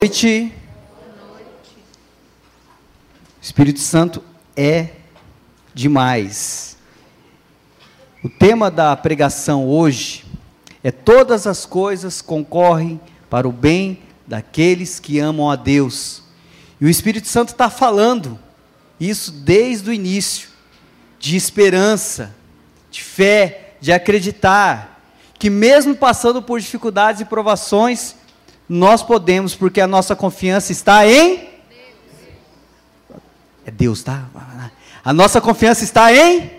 noite. O Espírito Santo é demais. O tema da pregação hoje é todas as coisas concorrem para o bem daqueles que amam a Deus. E o Espírito Santo está falando isso desde o início, de esperança, de fé, de acreditar, que mesmo passando por dificuldades e provações, nós podemos, porque a nossa confiança está em. É Deus, tá? A nossa confiança está em. Deus.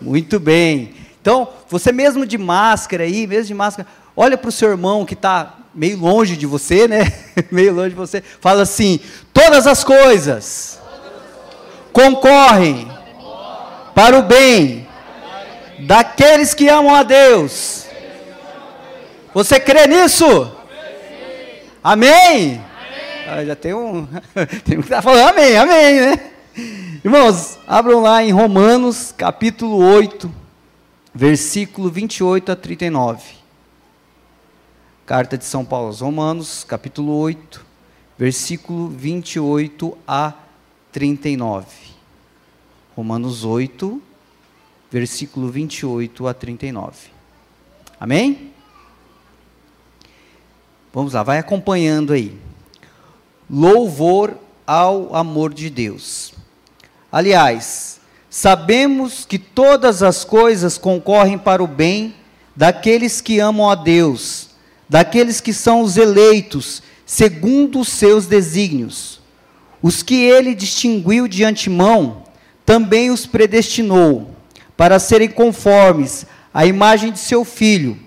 Muito bem. Então, você mesmo de máscara aí, mesmo de máscara, olha para o seu irmão que está meio longe de você, né? meio longe de você. Fala assim: todas as coisas concorrem para o bem daqueles que amam a Deus. Você crê nisso? Amém? amém. Ah, já tem um. tem um que está falando amém, amém, né? Irmãos, abram lá em Romanos, capítulo 8, versículo 28 a 39. Carta de São Paulo aos Romanos, capítulo 8, versículo 28 a 39. Romanos 8, versículo 28 a 39. Amém? Vamos lá, vai acompanhando aí. Louvor ao amor de Deus. Aliás, sabemos que todas as coisas concorrem para o bem daqueles que amam a Deus, daqueles que são os eleitos, segundo os seus desígnios. Os que ele distinguiu de antemão, também os predestinou, para serem conformes à imagem de seu filho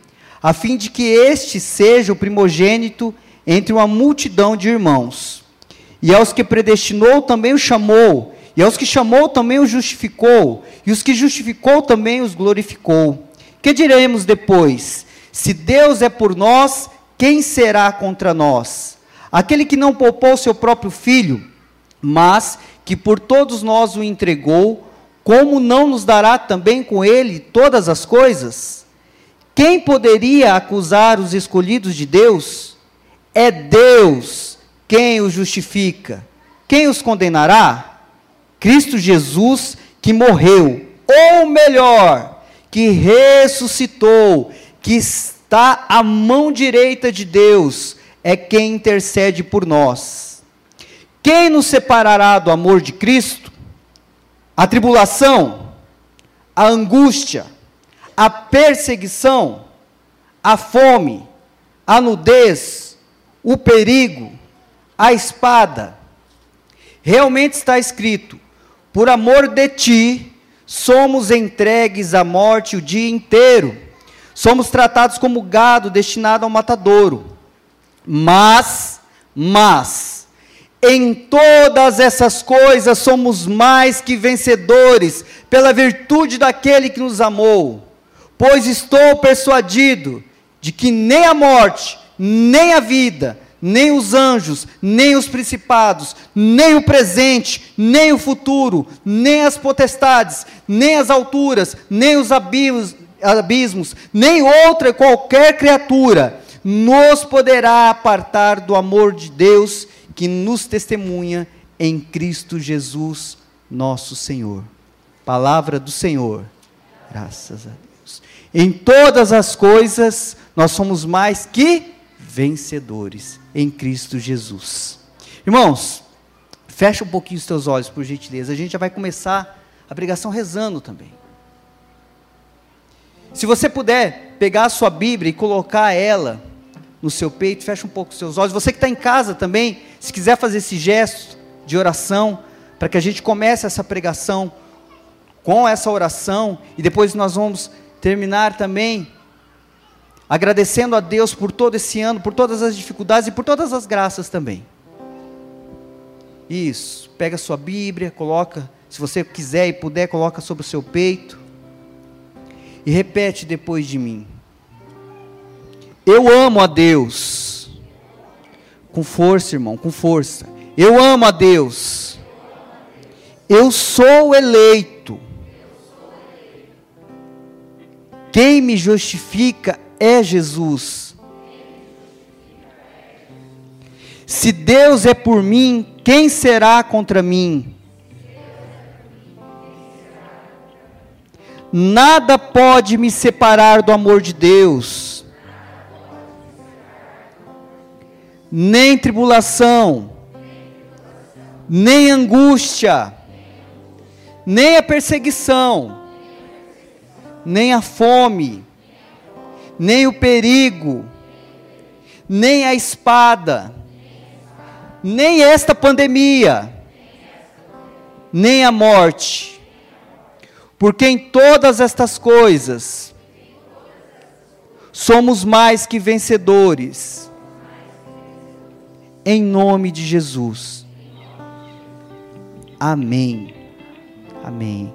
a fim de que este seja o primogênito entre uma multidão de irmãos. E aos que predestinou também o chamou, e aos que chamou também o justificou, e os que justificou também os glorificou. Que diremos depois? Se Deus é por nós, quem será contra nós? Aquele que não poupou seu próprio filho, mas que por todos nós o entregou, como não nos dará também com ele todas as coisas? Quem poderia acusar os escolhidos de Deus? É Deus quem os justifica. Quem os condenará? Cristo Jesus, que morreu, ou melhor, que ressuscitou, que está à mão direita de Deus, é quem intercede por nós. Quem nos separará do amor de Cristo? A tribulação, a angústia, a perseguição, a fome, a nudez, o perigo, a espada. Realmente está escrito: por amor de ti, somos entregues à morte o dia inteiro, somos tratados como gado destinado ao matadouro. Mas, mas, em todas essas coisas somos mais que vencedores, pela virtude daquele que nos amou. Pois estou persuadido de que nem a morte, nem a vida, nem os anjos, nem os principados, nem o presente, nem o futuro, nem as potestades, nem as alturas, nem os abismos, abismos nem outra qualquer criatura nos poderá apartar do amor de Deus que nos testemunha em Cristo Jesus, nosso Senhor. Palavra do Senhor. Graças a Deus. Em todas as coisas, nós somos mais que vencedores em Cristo Jesus. Irmãos, fecha um pouquinho os teus olhos, por gentileza. A gente já vai começar a pregação rezando também. Se você puder pegar a sua Bíblia e colocar ela no seu peito, fecha um pouco os seus olhos. Você que está em casa também, se quiser fazer esse gesto de oração, para que a gente comece essa pregação com essa oração, e depois nós vamos terminar também agradecendo a Deus por todo esse ano, por todas as dificuldades e por todas as graças também. Isso, pega sua Bíblia, coloca, se você quiser e puder, coloca sobre o seu peito e repete depois de mim. Eu amo a Deus. Com força, irmão, com força. Eu amo a Deus. Eu sou eleito Quem me justifica é Jesus. Se Deus é por mim, quem será contra mim? Nada pode me separar do amor de Deus, nem tribulação, nem angústia, nem a perseguição, nem a fome, nem o perigo, nem a espada, nem esta pandemia, nem a morte porque em todas estas coisas somos mais que vencedores. Em nome de Jesus. Amém. Amém.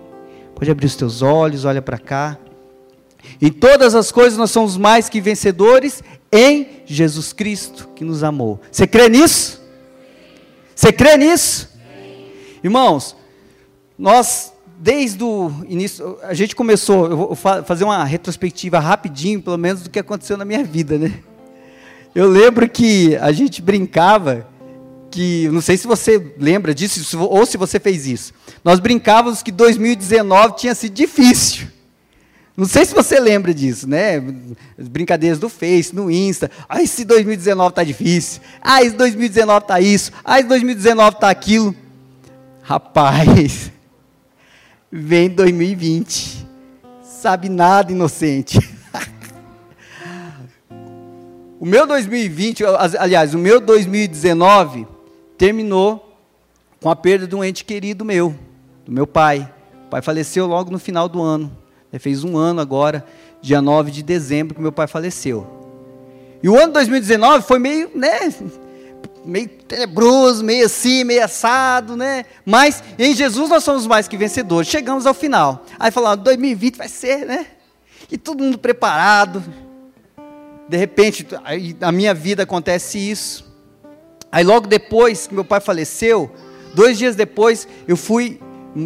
Pode abrir os teus olhos, olha para cá. Em todas as coisas nós somos mais que vencedores em Jesus Cristo que nos amou. Você crê nisso? Você crê nisso? Irmãos, nós desde o início, a gente começou, eu vou fazer uma retrospectiva rapidinho, pelo menos do que aconteceu na minha vida, né? Eu lembro que a gente brincava que, não sei se você lembra disso ou se você fez isso. Nós brincávamos que 2019 tinha sido difícil. Não sei se você lembra disso, né? As brincadeiras do Face, no Insta. Ah, esse 2019 tá difícil. Ah, esse 2019 tá isso. Ah, esse 2019 tá aquilo. Rapaz, vem 2020. Sabe nada, inocente. o meu 2020, aliás, o meu 2019 terminou com a perda de um ente querido meu, do meu pai. O pai faleceu logo no final do ano. Fez um ano agora, dia 9 de dezembro, que meu pai faleceu. E o ano 2019 foi meio, né, meio tenebroso, meio assim, meio assado, né? Mas em Jesus nós somos mais que vencedores. Chegamos ao final. Aí falaram, 2020 vai ser, né? E todo mundo preparado. De repente, na minha vida acontece isso. Aí logo depois que meu pai faleceu, dois dias depois, eu fui,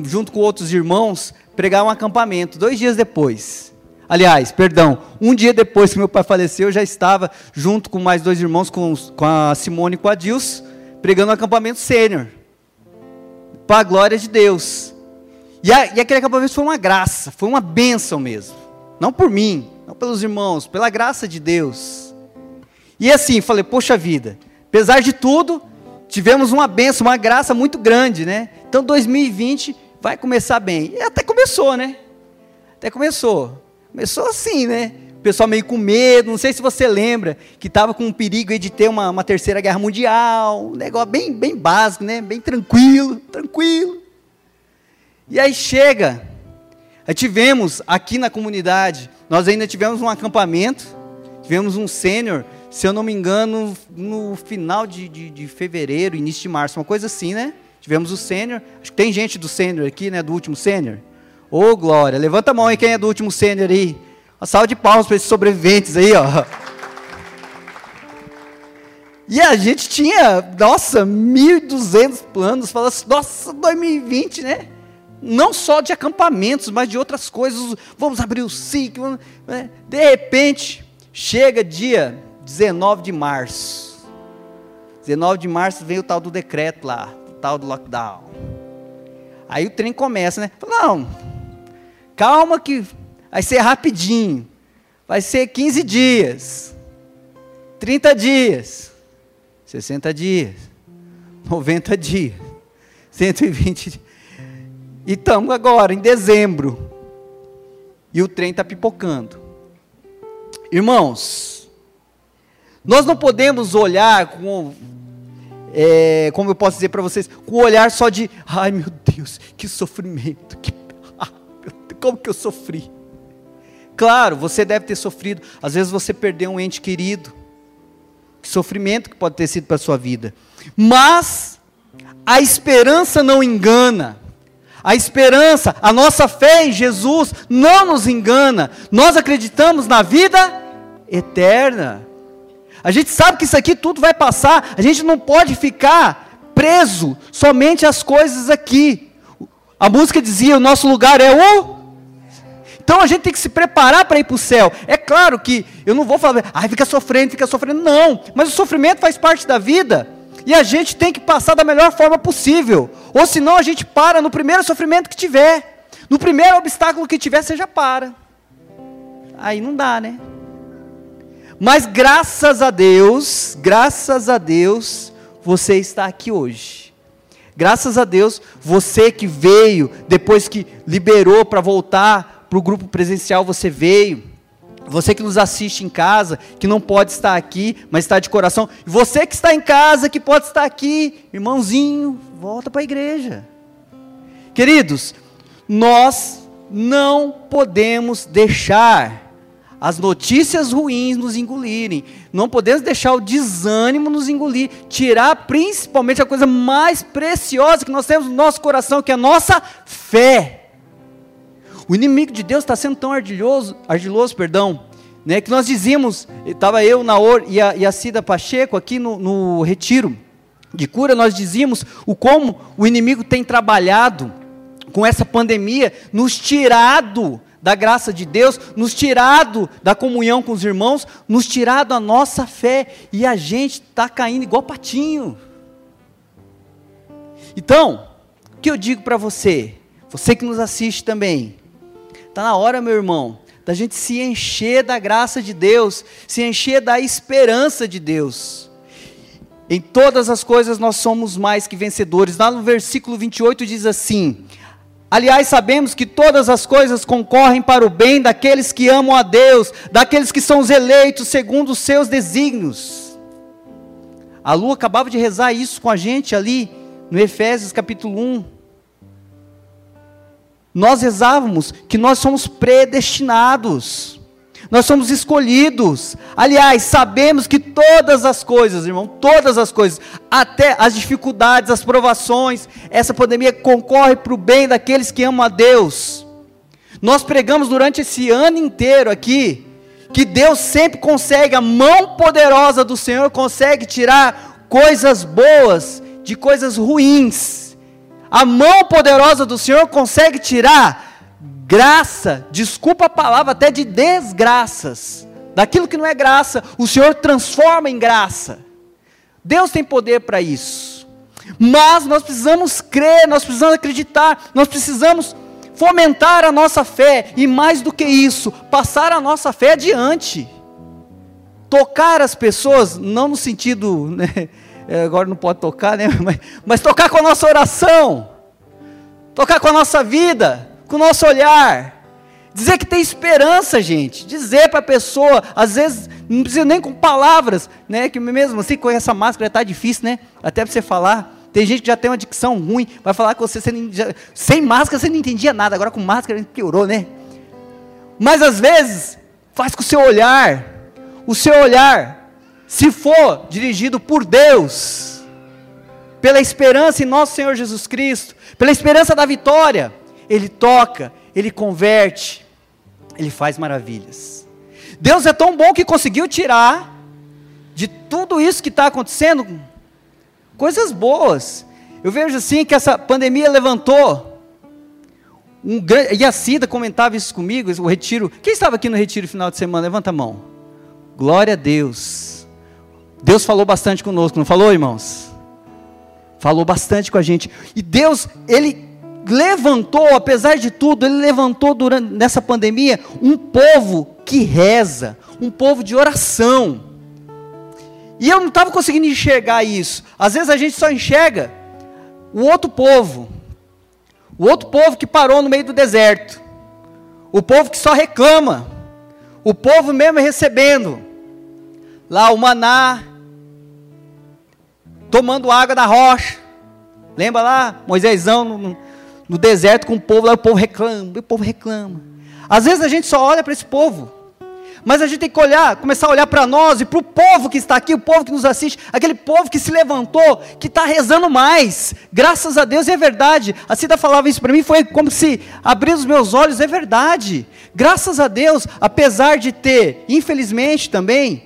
junto com outros irmãos, pregar um acampamento. Dois dias depois. Aliás, perdão, um dia depois que meu pai faleceu, eu já estava junto com mais dois irmãos, com, com a Simone e com a Dils, pregando um acampamento sênior. Para a glória de Deus. E, a, e aquele acampamento foi uma graça, foi uma bênção mesmo. Não por mim, não pelos irmãos, pela graça de Deus. E assim, falei, poxa vida, apesar de tudo, tivemos uma bênção, uma graça muito grande, né? Então 2020 vai começar bem. E até começou, né? Até começou. Começou assim, né? O pessoal meio com medo, não sei se você lembra, que estava com um perigo de ter uma, uma, terceira guerra mundial, um negócio bem, bem básico, né? Bem tranquilo, tranquilo. E aí chega, aí tivemos aqui na comunidade, nós ainda tivemos um acampamento, tivemos um sênior, se eu não me engano, no final de, de, de fevereiro, início de março, uma coisa assim, né? Tivemos o sênior, acho que tem gente do sênior aqui, né? Do último sênior. Ô, oh, glória. Levanta a mão aí quem é do último sênior aí. Uma salva de palmas para esses sobreviventes aí, ó. E a gente tinha, nossa, 1.200 planos. Fala assim, nossa, 2020, né? Não só de acampamentos, mas de outras coisas. Vamos abrir o SIC. Vamos, né? De repente, chega dia 19 de março. 19 de março vem o tal do decreto lá, o tal do lockdown. Aí o trem começa, né? Não, Calma que vai ser rapidinho. Vai ser 15 dias. 30 dias. 60 dias. 90 dias. 120 dias. E estamos agora em dezembro. E o trem está pipocando. Irmãos, nós não podemos olhar com, é, como eu posso dizer para vocês, com o olhar só de, ai meu Deus, que sofrimento, que como que eu sofri. Claro, você deve ter sofrido. Às vezes você perdeu um ente querido. Que sofrimento que pode ter sido para a sua vida. Mas a esperança não engana. A esperança, a nossa fé em Jesus não nos engana. Nós acreditamos na vida eterna. A gente sabe que isso aqui tudo vai passar. A gente não pode ficar preso somente às coisas aqui. A música dizia: o nosso lugar é o então a gente tem que se preparar para ir para o céu. É claro que eu não vou falar, ai, fica sofrendo, fica sofrendo. Não, mas o sofrimento faz parte da vida. E a gente tem que passar da melhor forma possível. Ou senão a gente para no primeiro sofrimento que tiver. No primeiro obstáculo que tiver, você já para. Aí não dá, né? Mas graças a Deus, graças a Deus, você está aqui hoje. Graças a Deus, você que veio, depois que liberou para voltar para o grupo presencial, você veio. Você que nos assiste em casa, que não pode estar aqui, mas está de coração. Você que está em casa, que pode estar aqui, irmãozinho, volta para a igreja. Queridos, nós não podemos deixar as notícias ruins nos engolirem. Não podemos deixar o desânimo nos engolir, tirar principalmente a coisa mais preciosa que nós temos no nosso coração, que é a nossa fé. O inimigo de Deus está sendo tão ardiloso, ardiloso, perdão, né, que nós dizíamos, estava eu, Naor e a, e a Cida Pacheco aqui no, no retiro de cura, nós dizíamos o como o inimigo tem trabalhado com essa pandemia, nos tirado da graça de Deus, nos tirado da comunhão com os irmãos, nos tirado a nossa fé, e a gente está caindo igual patinho. Então, o que eu digo para você, você que nos assiste também, está na hora, meu irmão, da gente se encher da graça de Deus, se encher da esperança de Deus. Em todas as coisas nós somos mais que vencedores. Lá no versículo 28 diz assim: Aliás, sabemos que todas as coisas concorrem para o bem daqueles que amam a Deus, daqueles que são os eleitos segundo os seus desígnios. A Lu acabava de rezar isso com a gente ali no Efésios capítulo 1. Nós rezávamos que nós somos predestinados. Nós somos escolhidos. Aliás, sabemos que todas as coisas, irmão, todas as coisas, até as dificuldades, as provações, essa pandemia concorre para o bem daqueles que amam a Deus. Nós pregamos durante esse ano inteiro aqui que Deus sempre consegue, a mão poderosa do Senhor consegue tirar coisas boas de coisas ruins. A mão poderosa do Senhor consegue tirar graça, desculpa a palavra, até de desgraças, daquilo que não é graça, o Senhor transforma em graça. Deus tem poder para isso. Mas nós precisamos crer, nós precisamos acreditar, nós precisamos fomentar a nossa fé e mais do que isso, passar a nossa fé adiante. Tocar as pessoas, não no sentido, né, é, agora não pode tocar, né, mas, mas tocar com a nossa oração, tocar com a nossa vida, com o nosso olhar. Dizer que tem esperança, gente. Dizer para a pessoa, às vezes, não precisa nem com palavras, né? Que mesmo assim, com essa máscara está difícil, né? Até para você falar. Tem gente que já tem uma dicção ruim, vai falar com você, você já, sem máscara você não entendia nada, agora com máscara piorou, né? Mas às vezes, faz com o seu olhar. O seu olhar, se for dirigido por Deus, pela esperança em nosso Senhor Jesus Cristo, pela esperança da vitória, ele toca, ele converte, ele faz maravilhas. Deus é tão bom que conseguiu tirar de tudo isso que está acontecendo coisas boas. Eu vejo assim que essa pandemia levantou um grande, e a Cida comentava isso comigo, o retiro. Quem estava aqui no retiro final de semana? Levanta a mão. Glória a Deus. Deus falou bastante conosco, não falou, irmãos? Falou bastante com a gente. E Deus, ele levantou, apesar de tudo, ele levantou durante nessa pandemia um povo que reza, um povo de oração. E eu não estava conseguindo enxergar isso. Às vezes a gente só enxerga o outro povo, o outro povo que parou no meio do deserto, o povo que só reclama, o povo mesmo recebendo lá o maná, tomando água da rocha. Lembra lá, Moisésão no deserto com o povo, lá o povo reclama, o povo reclama. Às vezes a gente só olha para esse povo, mas a gente tem que olhar, começar a olhar para nós e para o povo que está aqui, o povo que nos assiste, aquele povo que se levantou, que está rezando mais. Graças a Deus é verdade. A Cida falava isso para mim, foi como se abrir os meus olhos, é verdade. Graças a Deus, apesar de ter, infelizmente também,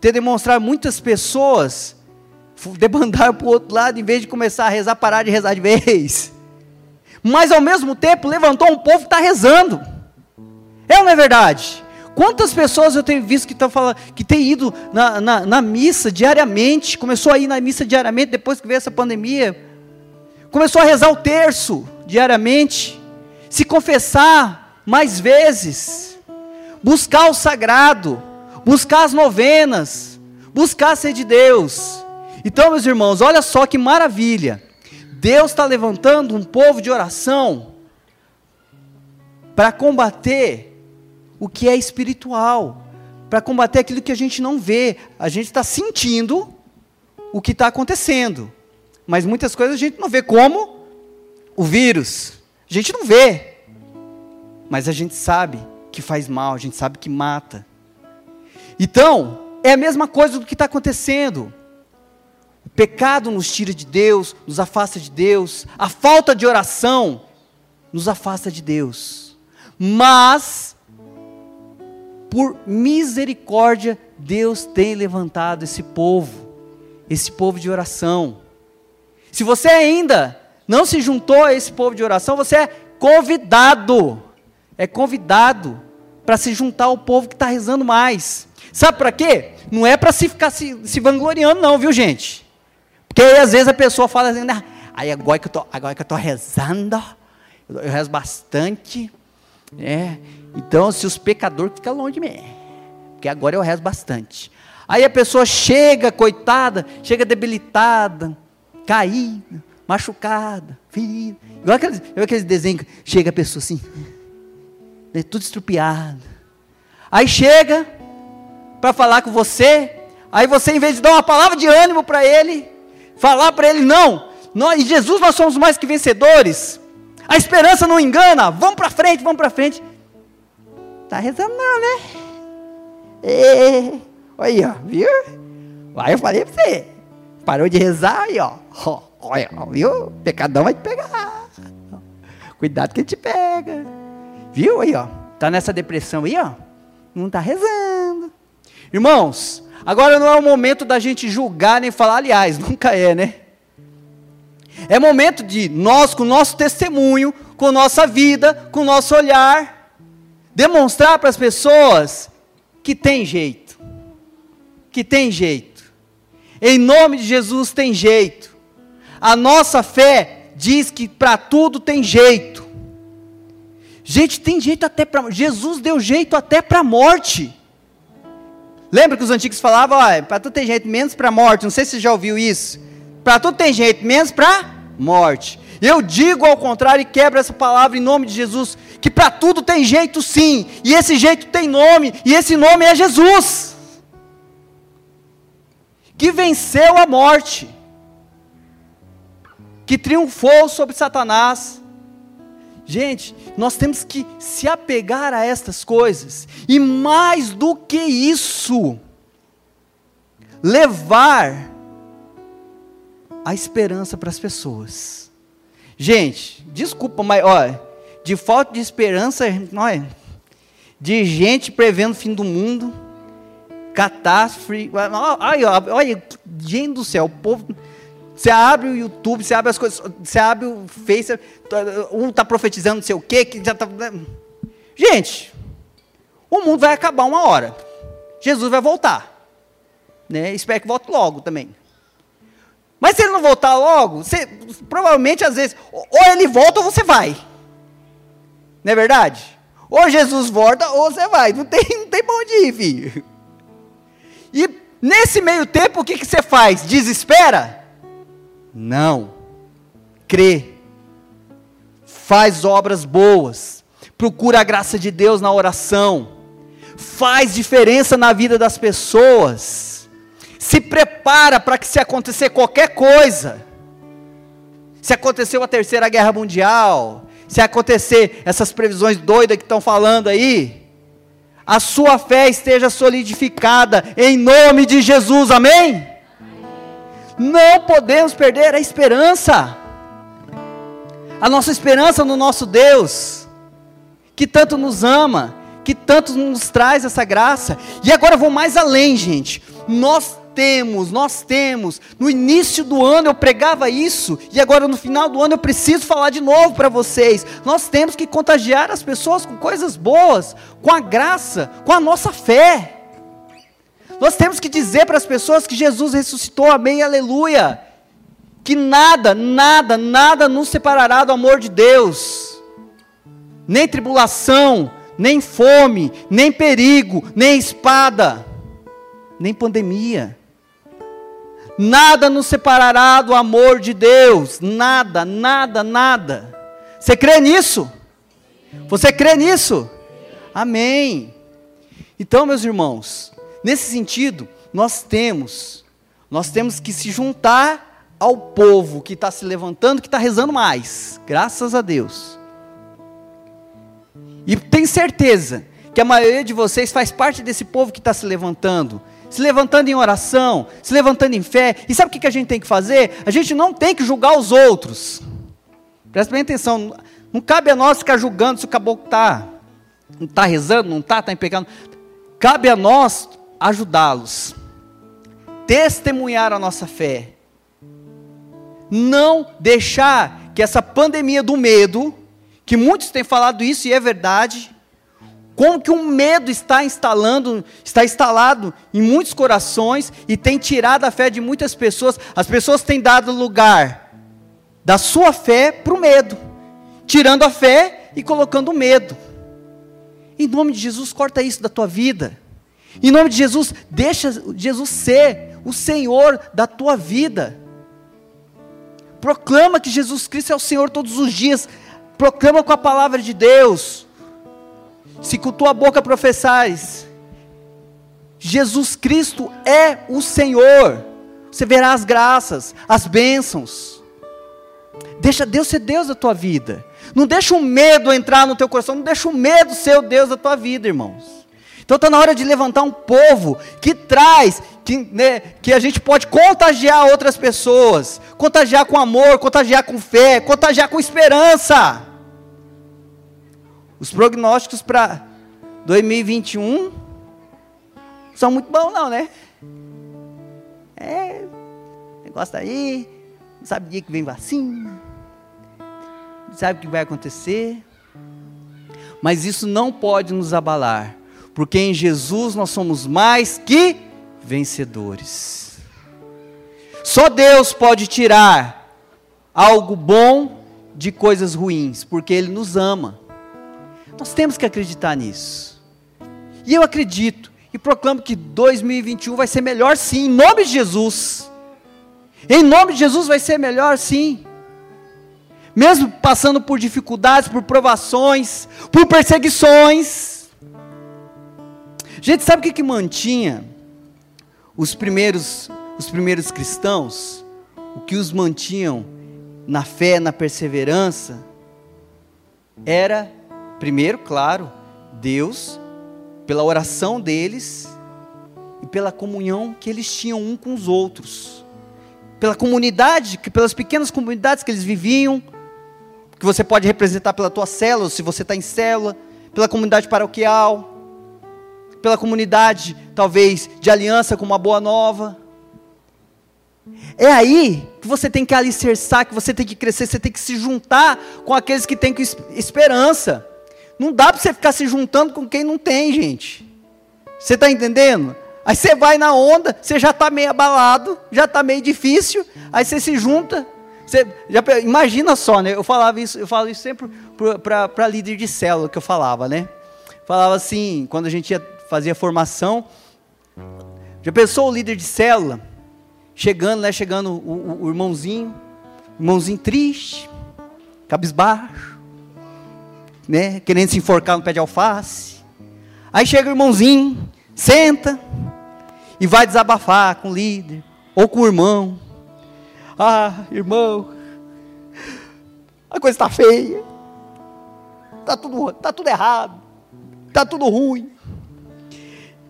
ter demonstrado muitas pessoas debandar para o outro lado, em vez de começar a rezar, parar de rezar de vez mas ao mesmo tempo levantou um povo que está rezando. É ou não é verdade? Quantas pessoas eu tenho visto que estão falando, que têm ido na, na, na, missa diariamente, começou a ir na missa diariamente depois que veio essa pandemia, começou a rezar o terço diariamente, se confessar mais vezes, buscar o sagrado, buscar as novenas, buscar ser de Deus. Então, meus irmãos, olha só que maravilha. Deus está levantando um povo de oração para combater o que é espiritual, para combater aquilo que a gente não vê. A gente está sentindo o que está acontecendo, mas muitas coisas a gente não vê, como o vírus. A gente não vê, mas a gente sabe que faz mal, a gente sabe que mata. Então, é a mesma coisa do que está acontecendo. Pecado nos tira de Deus, nos afasta de Deus, a falta de oração nos afasta de Deus. Mas por misericórdia, Deus tem levantado esse povo, esse povo de oração. Se você ainda não se juntou a esse povo de oração, você é convidado, é convidado para se juntar ao povo que está rezando mais. Sabe para quê? Não é para se ficar se, se, vangloriando, não, viu gente? Porque aí às vezes a pessoa fala assim, ah, aí agora que eu tô, agora que eu tô rezando, eu, eu rezo bastante, é, então, se os pecadores ficam longe de mim, porque agora eu rezo bastante. Aí a pessoa chega, coitada, chega debilitada, caída, machucada, ferida. Igual aqueles, igual aqueles desenhos, chega a pessoa assim, né, tudo estrupiado. Aí chega para falar com você, aí você, em vez de dar uma palavra de ânimo para ele, falar para ele, não, nós, em Jesus nós somos mais que vencedores, a esperança não engana, vamos para frente, vamos para frente. Tá rezando não, né? E, olha, viu? Aí eu falei pra você. Parou de rezar aí, ó. Olha, viu? Pecadão vai te pegar. Cuidado que ele te pega. Viu aí, ó? Tá nessa depressão aí, ó. Não tá rezando. Irmãos, agora não é o momento da gente julgar nem falar, aliás, nunca é, né? É momento de nós, com o nosso testemunho, com nossa vida, com o nosso olhar, demonstrar para as pessoas que tem jeito. Que tem jeito. Em nome de Jesus tem jeito. A nossa fé diz que para tudo tem jeito. Gente, tem jeito até para. Jesus deu jeito até para a morte. Lembra que os antigos falavam, para tudo tem jeito, menos para a morte. Não sei se você já ouviu isso. Para tudo tem jeito, menos para morte. Eu digo ao contrário e quebro essa palavra em nome de Jesus, que para tudo tem jeito sim, e esse jeito tem nome, e esse nome é Jesus. Que venceu a morte, que triunfou sobre Satanás. Gente, nós temos que se apegar a estas coisas, e mais do que isso, levar a esperança para as pessoas. Gente, desculpa, mas olha, de falta de esperança, olha, de gente prevendo o fim do mundo, catástrofe, olha, olha, gente do céu, o povo, você abre o YouTube, você abre as coisas, você abre o Face, um está profetizando não sei o quê, que já está... Gente, o mundo vai acabar uma hora, Jesus vai voltar, né? espero que volte logo também. Mas se ele não voltar logo, você, provavelmente às vezes, ou ele volta ou você vai. Não é verdade? Ou Jesus volta ou você vai. Não tem, não tem bom de ir, filho. E nesse meio tempo, o que, que você faz? Desespera? Não. Crê. Faz obras boas. Procura a graça de Deus na oração. Faz diferença na vida das pessoas se prepara para que se acontecer qualquer coisa, se aconteceu a terceira guerra mundial, se acontecer essas previsões doidas que estão falando aí, a sua fé esteja solidificada em nome de Jesus, amém? Não podemos perder a esperança, a nossa esperança no nosso Deus, que tanto nos ama, que tanto nos traz essa graça, e agora vou mais além, gente, nós temos, nós temos. No início do ano eu pregava isso, e agora no final do ano eu preciso falar de novo para vocês. Nós temos que contagiar as pessoas com coisas boas, com a graça, com a nossa fé. Nós temos que dizer para as pessoas que Jesus ressuscitou, amém, aleluia. Que nada, nada, nada nos separará do amor de Deus. Nem tribulação, nem fome, nem perigo, nem espada, nem pandemia. Nada nos separará do amor de Deus. Nada, nada, nada. Você crê nisso? Você crê nisso? Amém. Então, meus irmãos, Nesse sentido, nós temos, nós temos que se juntar ao povo que está se levantando, que está rezando mais, graças a Deus. E tenho certeza que a maioria de vocês faz parte desse povo que está se levantando, se levantando em oração, se levantando em fé. E sabe o que a gente tem que fazer? A gente não tem que julgar os outros. Presta bem atenção, não cabe a nós ficar julgando se o caboclo está não está rezando, não está, está em pecado. Cabe a nós ajudá-los, testemunhar a nossa fé, não deixar que essa pandemia do medo, que muitos têm falado isso e é verdade, como que o um medo está instalando, está instalado em muitos corações e tem tirado a fé de muitas pessoas. As pessoas têm dado lugar da sua fé para o medo, tirando a fé e colocando o medo. Em nome de Jesus, corta isso da tua vida. Em nome de Jesus, deixa Jesus ser o Senhor da tua vida. Proclama que Jesus Cristo é o Senhor todos os dias. Proclama com a palavra de Deus. Se com tua boca professares, Jesus Cristo é o Senhor. Você verá as graças, as bênçãos. Deixa Deus ser Deus da tua vida. Não deixa o medo entrar no teu coração. Não deixa o medo ser o Deus da tua vida, irmãos. Então está na hora de levantar um povo que traz, que, né, que a gente pode contagiar outras pessoas, contagiar com amor, contagiar com fé, contagiar com esperança. Os prognósticos para 2021 são muito bons, não, né? É, negócio aí, não sabe o dia que vem vacina, não sabe o que vai acontecer, mas isso não pode nos abalar porque em Jesus nós somos mais que vencedores. Só Deus pode tirar algo bom de coisas ruins, porque Ele nos ama. Nós temos que acreditar nisso. E eu acredito e proclamo que 2021 vai ser melhor sim, em nome de Jesus. Em nome de Jesus vai ser melhor sim. Mesmo passando por dificuldades, por provações, por perseguições, Gente, sabe o que, que mantinha os primeiros, os primeiros cristãos? O que os mantinham na fé, na perseverança? Era, primeiro, claro, Deus, pela oração deles e pela comunhão que eles tinham um com os outros. Pela comunidade, pelas pequenas comunidades que eles viviam, que você pode representar pela tua célula, se você está em célula, pela comunidade paroquial, pela comunidade, talvez, de aliança com uma boa nova. É aí que você tem que alicerçar, que você tem que crescer, você tem que se juntar com aqueles que têm esperança. Não dá para você ficar se juntando com quem não tem, gente. Você está entendendo? Aí você vai na onda, você já está meio abalado, já está meio difícil, aí você se junta. Você, já, imagina só, né? Eu falava isso, eu falo isso sempre para líder de célula que eu falava, né? Falava assim, quando a gente ia fazia formação. Já pensou o líder de célula? Chegando, né? Chegando o, o, o irmãozinho, irmãozinho triste, cabisbaixo, né? Querendo se enforcar no pé de alface. Aí chega o irmãozinho, senta e vai desabafar com o líder ou com o irmão. Ah, irmão, a coisa está feia, está tudo, tá tudo errado, está tudo ruim.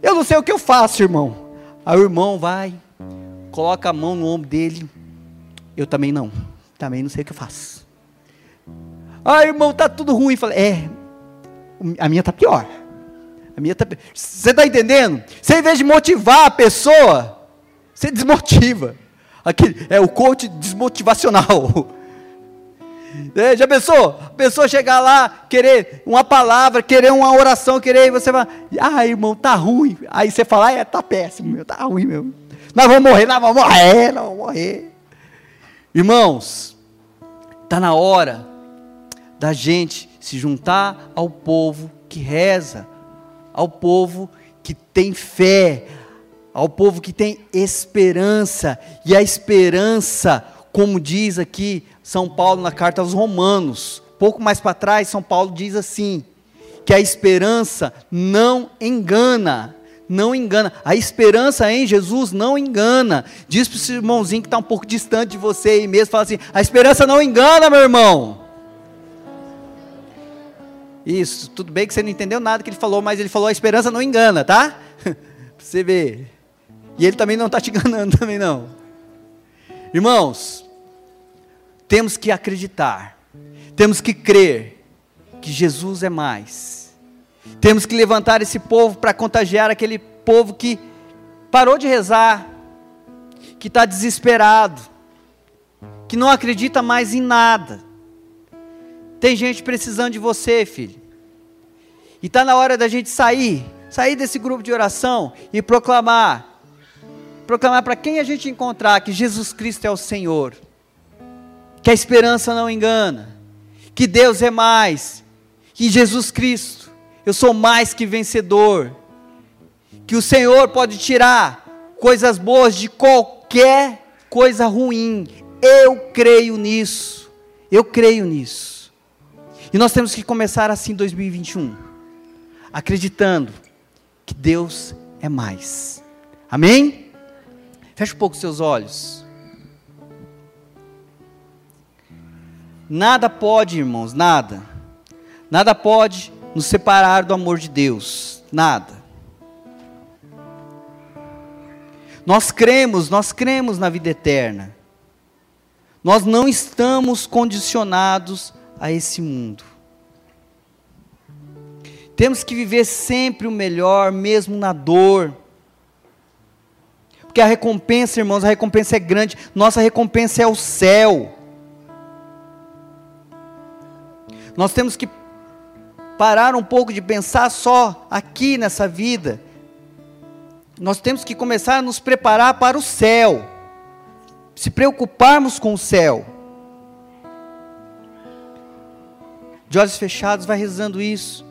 Eu não sei o que eu faço, irmão. Aí o irmão vai, coloca a mão no ombro dele. Eu também não. Também não sei o que eu faço. Ah, irmão, tá tudo ruim. Falei, é, a minha tá pior. A minha tá Você está entendendo? Você, em vez de motivar a pessoa, Você desmotiva. Aquele, é o coach desmotivacional. É, já pensou? A pessoa chegar lá, querer uma palavra, querer uma oração, querer, e você vai, ah, irmão, tá ruim. Aí você fala, é, tá péssimo, meu, tá ruim mesmo. Nós vamos morrer, nós vamos morrer, nós vamos morrer. Irmãos, está na hora da gente se juntar ao povo que reza, ao povo que tem fé, ao povo que tem esperança, e a esperança, como diz aqui São Paulo na carta aos Romanos, pouco mais para trás, São Paulo diz assim: que a esperança não engana, não engana, a esperança em Jesus não engana. Diz para o irmãozinho que está um pouco distante de você aí mesmo, fala assim: a esperança não engana, meu irmão. Isso, tudo bem que você não entendeu nada que ele falou, mas ele falou: a esperança não engana, tá? você ver. E ele também não está te enganando também não. Irmãos, temos que acreditar, temos que crer que Jesus é mais. Temos que levantar esse povo para contagiar aquele povo que parou de rezar, que está desesperado, que não acredita mais em nada. Tem gente precisando de você, filho. E está na hora da gente sair, sair desse grupo de oração e proclamar proclamar para quem a gente encontrar que Jesus Cristo é o Senhor, que a esperança não engana, que Deus é mais, que Jesus Cristo, eu sou mais que vencedor, que o Senhor pode tirar coisas boas de qualquer coisa ruim. Eu creio nisso. Eu creio nisso. E nós temos que começar assim 2021, acreditando que Deus é mais. Amém? Feche um pouco seus olhos. Nada pode, irmãos, nada. Nada pode nos separar do amor de Deus. Nada. Nós cremos, nós cremos na vida eterna. Nós não estamos condicionados a esse mundo. Temos que viver sempre o melhor, mesmo na dor, porque a recompensa, irmãos, a recompensa é grande. Nossa recompensa é o céu. Nós temos que parar um pouco de pensar só aqui nessa vida. Nós temos que começar a nos preparar para o céu. Se preocuparmos com o céu. De olhos fechados, vai rezando isso.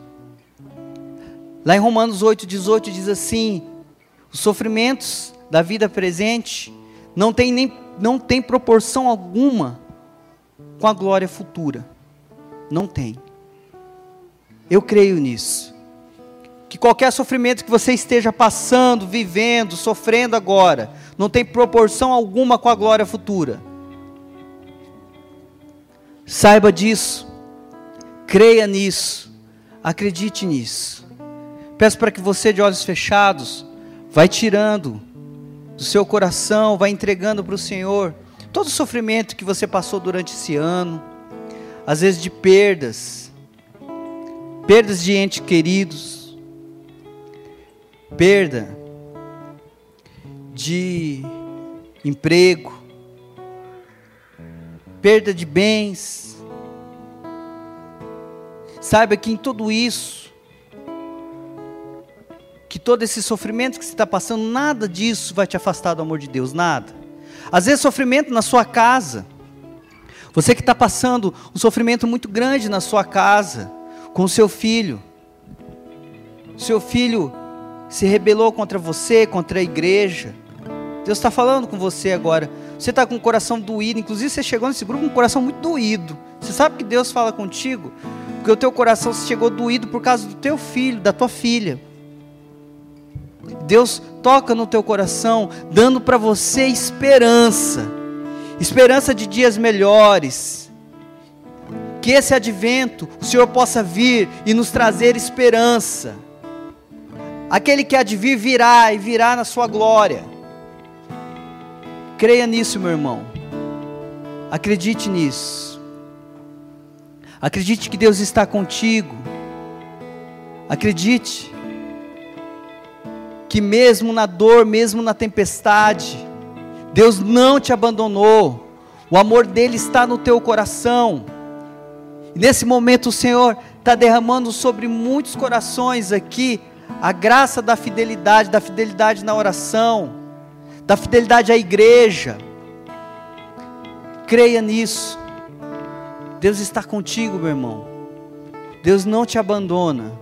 Lá em Romanos 8, 18 diz assim: os sofrimentos da vida presente não tem, nem, não tem proporção alguma com a glória futura. Não tem. Eu creio nisso. Que qualquer sofrimento que você esteja passando, vivendo, sofrendo agora, não tem proporção alguma com a glória futura. Saiba disso. Creia nisso. Acredite nisso. Peço para que você, de olhos fechados, vai tirando do seu coração, vai entregando para o Senhor todo o sofrimento que você passou durante esse ano, às vezes de perdas, perdas de entes queridos, perda de emprego, perda de bens. Saiba que em tudo isso, que todo esse sofrimento que você está passando, nada disso vai te afastar do amor de Deus, nada. Às vezes, sofrimento na sua casa. Você que está passando um sofrimento muito grande na sua casa, com seu filho. Seu filho se rebelou contra você, contra a igreja. Deus está falando com você agora. Você está com o coração doído, inclusive você chegou nesse grupo com o coração muito doído. Você sabe que Deus fala contigo? Porque o teu coração chegou doído por causa do teu filho, da tua filha. Deus toca no teu coração, dando para você esperança, esperança de dias melhores. Que esse advento o Senhor possa vir e nos trazer esperança. Aquele que há de vir virá e virá na sua glória. Creia nisso, meu irmão. Acredite nisso. Acredite que Deus está contigo. Acredite que mesmo na dor, mesmo na tempestade, Deus não te abandonou. O amor dele está no teu coração. E nesse momento o Senhor está derramando sobre muitos corações aqui a graça da fidelidade, da fidelidade na oração, da fidelidade à igreja. Creia nisso. Deus está contigo, meu irmão. Deus não te abandona.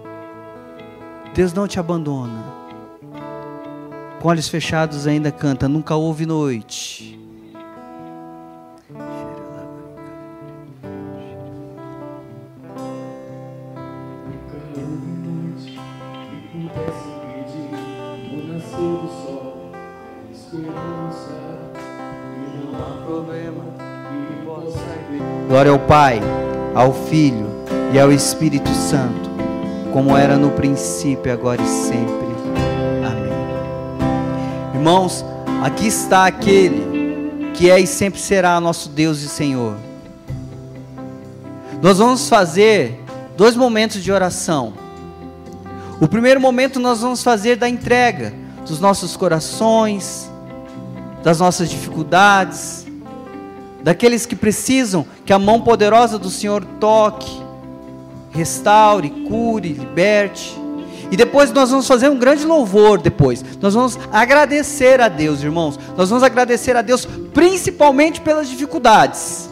Deus não te abandona. Com olhos fechados ainda canta, nunca houve noite. Glória ao Pai, ao Filho e ao Espírito Santo, como era no princípio, agora e sempre. Irmãos, aqui está aquele que é e sempre será nosso Deus e Senhor. Nós vamos fazer dois momentos de oração. O primeiro momento nós vamos fazer da entrega dos nossos corações, das nossas dificuldades, daqueles que precisam que a mão poderosa do Senhor toque, restaure, cure, liberte. E depois nós vamos fazer um grande louvor depois. Nós vamos agradecer a Deus, irmãos. Nós vamos agradecer a Deus principalmente pelas dificuldades.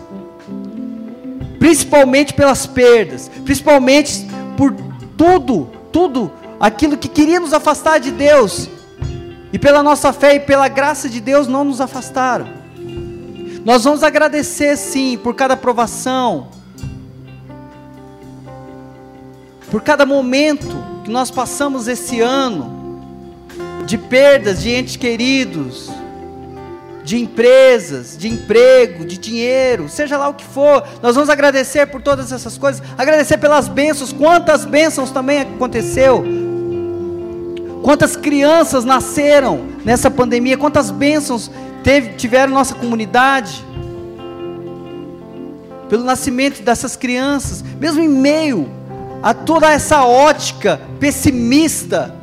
Principalmente pelas perdas, principalmente por tudo, tudo aquilo que queria nos afastar de Deus. E pela nossa fé e pela graça de Deus não nos afastaram. Nós vamos agradecer sim por cada provação, por cada momento que nós passamos esse ano de perdas de entes queridos, de empresas, de emprego, de dinheiro, seja lá o que for, nós vamos agradecer por todas essas coisas, agradecer pelas bênçãos, quantas bênçãos também aconteceu, quantas crianças nasceram nessa pandemia, quantas bênçãos teve, tiveram nossa comunidade, pelo nascimento dessas crianças, mesmo em meio a toda essa ótica pessimista,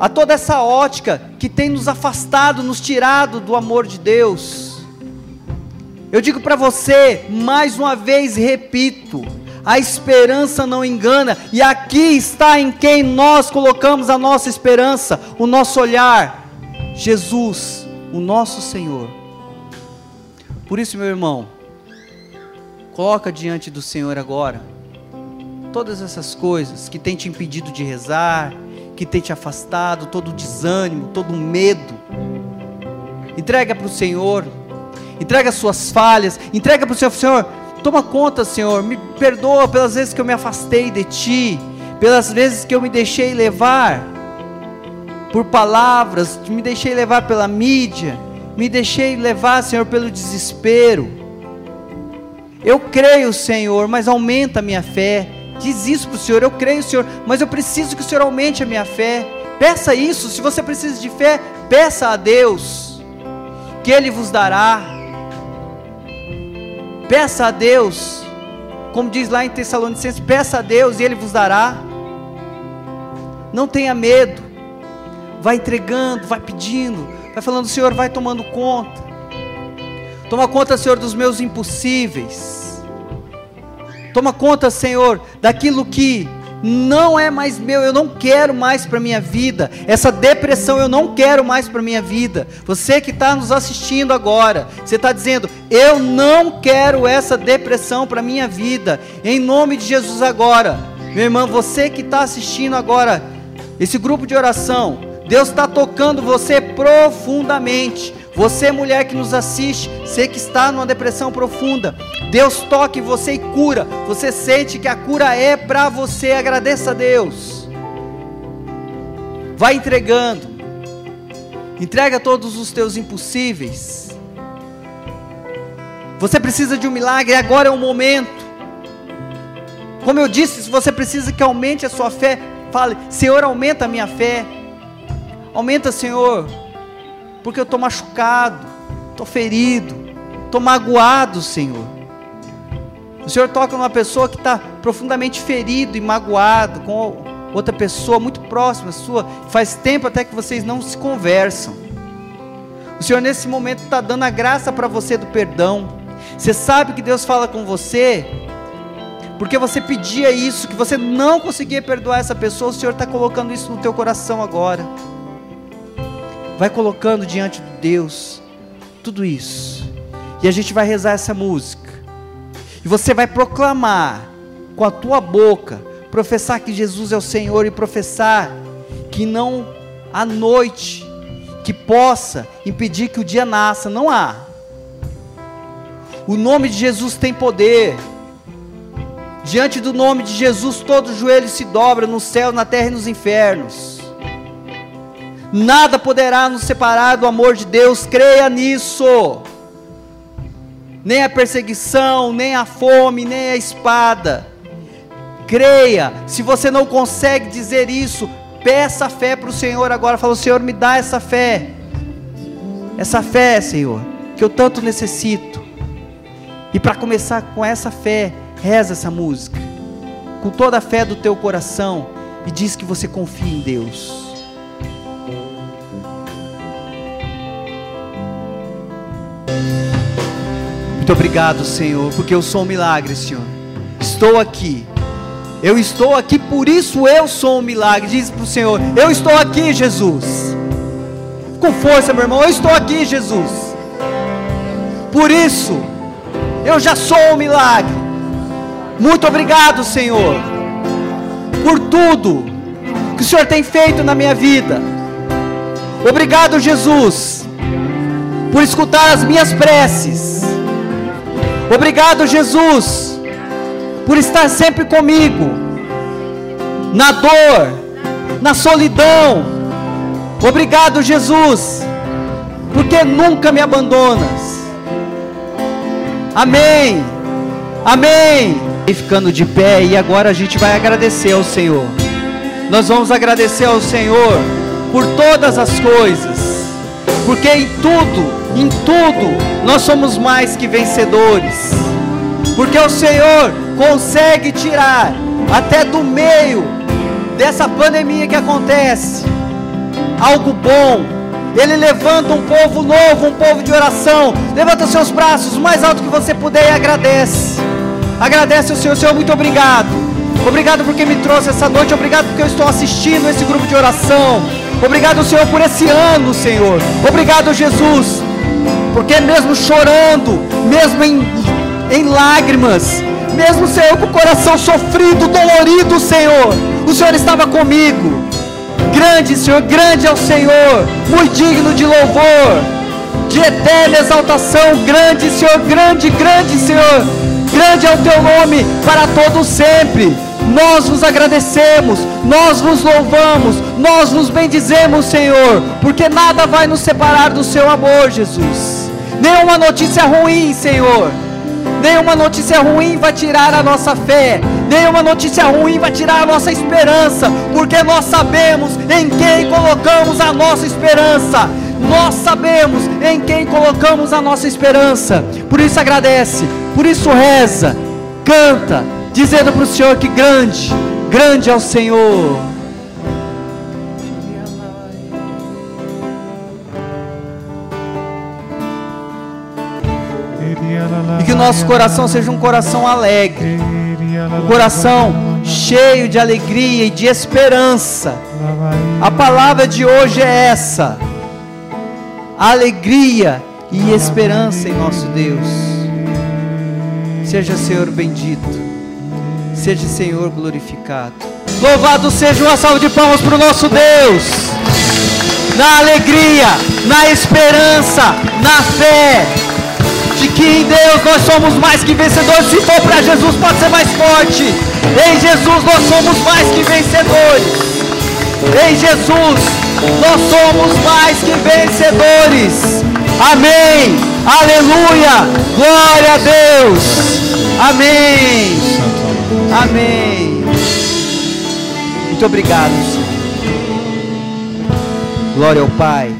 a toda essa ótica que tem nos afastado, nos tirado do amor de Deus. Eu digo para você, mais uma vez repito, a esperança não engana, e aqui está em quem nós colocamos a nossa esperança, o nosso olhar, Jesus o nosso Senhor. Por isso, meu irmão, coloca diante do Senhor agora todas essas coisas que tem te impedido de rezar, que tem te afastado, todo o desânimo, todo o medo. Entrega para o Senhor, entrega as suas falhas, entrega para o Senhor, Senhor, toma conta, Senhor, me perdoa pelas vezes que eu me afastei de Ti, pelas vezes que eu me deixei levar por palavras, me deixei levar pela mídia, me deixei levar, Senhor, pelo desespero. Eu creio, Senhor, mas aumenta a minha fé. Diz isso para o Senhor, eu creio, Senhor, mas eu preciso que o Senhor aumente a minha fé. Peça isso, se você precisa de fé, peça a Deus, que Ele vos dará. Peça a Deus, como diz lá em Tessalonicenses, peça a Deus e Ele vos dará. Não tenha medo, vai entregando, vai pedindo, vai falando, Senhor, vai tomando conta. Toma conta, Senhor, dos meus impossíveis. Toma conta, Senhor, daquilo que não é mais meu, eu não quero mais para minha vida. Essa depressão eu não quero mais para minha vida. Você que está nos assistindo agora, você está dizendo: eu não quero essa depressão para minha vida. Em nome de Jesus agora, meu irmão, você que está assistindo agora esse grupo de oração, Deus está tocando você profundamente. Você, mulher que nos assiste, você que está numa depressão profunda, Deus toque você e cura. Você sente que a cura é para você. Agradeça a Deus. Vai entregando. Entrega todos os teus impossíveis. Você precisa de um milagre, agora é o momento. Como eu disse, se você precisa que aumente a sua fé, fale: Senhor, aumenta a minha fé. Aumenta, Senhor, porque eu estou machucado, estou ferido, estou magoado, Senhor. O Senhor toca numa pessoa que está profundamente ferido e magoado com outra pessoa muito próxima sua, faz tempo até que vocês não se conversam. O Senhor nesse momento está dando a graça para você do perdão. Você sabe que Deus fala com você, porque você pedia isso, que você não conseguia perdoar essa pessoa, o Senhor está colocando isso no teu coração agora. Vai colocando diante de Deus tudo isso. E a gente vai rezar essa música. E você vai proclamar com a tua boca, professar que Jesus é o Senhor e professar que não há noite que possa impedir que o dia nasça, não há. O nome de Jesus tem poder. Diante do nome de Jesus, todo joelho se dobra no céu, na terra e nos infernos. Nada poderá nos separar do amor de Deus, creia nisso. Nem a perseguição, nem a fome, nem a espada. Creia, se você não consegue dizer isso, peça fé para o Senhor agora. Fala, Senhor, me dá essa fé. Essa fé, Senhor, que eu tanto necessito. E para começar com essa fé, reza essa música. Com toda a fé do teu coração. E diz que você confia em Deus. Muito obrigado, Senhor, porque eu sou um milagre, Senhor. Estou aqui. Eu estou aqui, por isso eu sou um milagre. Diz para o Senhor: Eu estou aqui, Jesus. Com força, meu irmão, eu estou aqui, Jesus. Por isso, eu já sou um milagre. Muito obrigado, Senhor, por tudo que o Senhor tem feito na minha vida. Obrigado, Jesus, por escutar as minhas preces. Obrigado, Jesus, por estar sempre comigo, na dor, na solidão. Obrigado, Jesus, porque nunca me abandonas. Amém. Amém. E ficando de pé, e agora a gente vai agradecer ao Senhor. Nós vamos agradecer ao Senhor por todas as coisas, porque em tudo em tudo nós somos mais que vencedores, porque o Senhor consegue tirar até do meio dessa pandemia que acontece algo bom. Ele levanta um povo novo, um povo de oração. Levanta os seus braços o mais alto que você puder e agradece. Agradece ao Senhor, Senhor, muito obrigado. Obrigado porque me trouxe essa noite. Obrigado porque eu estou assistindo esse grupo de oração. Obrigado, Senhor, por esse ano, Senhor. Obrigado, Jesus, porque mesmo chorando, mesmo em, em lágrimas, mesmo Senhor com o coração sofrido, dolorido, Senhor, o Senhor estava comigo. Grande, Senhor, grande é o Senhor, muito digno de louvor, de eterna exaltação. Grande, Senhor, grande, grande, Senhor, grande é o teu nome para todos sempre. Nós vos agradecemos, nós vos louvamos, nós vos bendizemos, Senhor, porque nada vai nos separar do seu amor, Jesus. Nenhuma notícia ruim, Senhor. Nenhuma notícia ruim vai tirar a nossa fé. Nenhuma notícia ruim vai tirar a nossa esperança. Porque nós sabemos em quem colocamos a nossa esperança. Nós sabemos em quem colocamos a nossa esperança. Por isso agradece. Por isso reza. Canta. Dizendo para o Senhor que grande, grande é o Senhor. Nosso coração seja um coração alegre, um coração cheio de alegria e de esperança. A palavra de hoje é essa: alegria e esperança em nosso Deus. Seja Senhor bendito, seja Senhor glorificado. Louvado seja uma salva de palmas para o nosso Deus. Na alegria, na esperança, na fé de que em Deus nós somos mais que vencedores. Se for para Jesus, pode ser mais forte. Em Jesus nós somos mais que vencedores. Em Jesus nós somos mais que vencedores. Amém. Aleluia. Glória a Deus. Amém. Amém. Muito obrigado, Senhor. Glória ao Pai.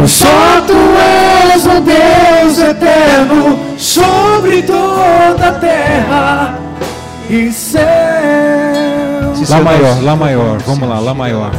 Pois só tu és o Deus eterno sobre toda a terra e céu. Lá maior, Lá maior, vamos lá, Lá maior.